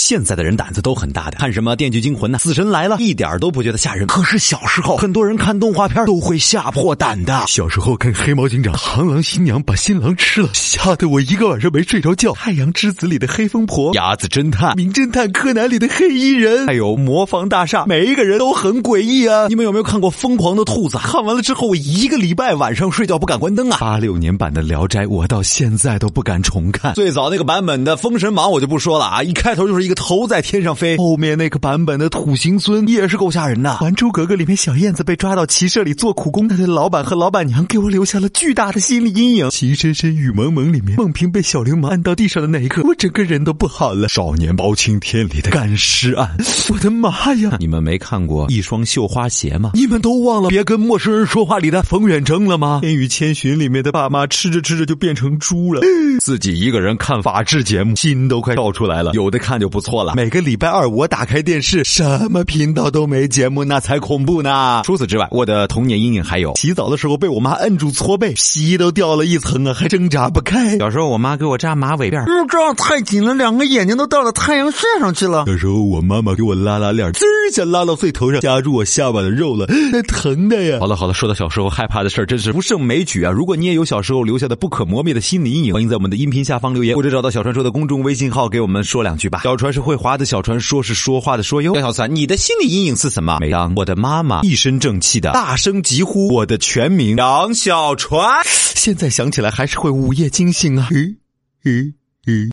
现在的人胆子都很大的，看什么《电锯惊魂》呐，《死神来了》，一点都不觉得吓人。可是小时候，很多人看动画片都会吓破胆的。小时候看《黑猫警长》，螳螂新娘把新郎吃了，吓得我一个晚上没睡着觉。《太阳之子》里的黑疯婆，鸭子侦探，《名侦探柯南》里的黑衣人，还有魔方大厦，每一个人都很诡异啊！你们有没有看过《疯狂的兔子》？看完了之后，我一个礼拜晚上睡觉不敢关灯啊！八六年版的《聊斋》，我到现在都不敢重看。最早那个版本的《封神榜》，我就不说了啊，一开头就是一个头在天上飞。后面那个版本的土行孙也是够吓人的。《还珠格格》里面小燕子被抓到骑射里做苦工，她的老板和老板娘给我留下了巨大的心理阴影。《情深深雨蒙蒙》里面孟平被小流氓按到地上的那一刻，我整个人都不好了。《少年包青天》里的干尸案，我的妈呀！你们没看过《一双绣花鞋》吗？你们都忘了别跟陌生人说话里的冯远征了吗？《千与千寻》里面的爸妈吃着吃着就变成猪了，自己一个人看法制节目，心都快跳出来了。有的看就不错了。每个礼拜二我打开电视，什么频道都没节目，那才恐怖呢。除此之外，我的童年阴影还有洗澡的时候被我妈摁住搓背，皮都掉了一层啊，还挣扎不开。小时候我妈给我扎马尾辫，嗯，这样太紧了，两个眼睛都到了太阳穴上去了。有时候我妈妈给我拉拉链，滋儿一下拉到最头上，夹住我下巴的肉了，那疼的呀。好了好了，说到小时候害怕的事儿，真是不胜枚举啊。如果你也有小时候留下的不可磨灭的心理阴影，欢迎在我们的音频下方留言，或者找到小传说的公众微信号给我们说两句吧。小船是会划的小船说是说话的说哟。小三，你的心理阴影是什么？每当我的妈妈一身正气的大声疾呼我的全名杨小船，现在想起来还是会午夜惊醒啊。嗯嗯嗯。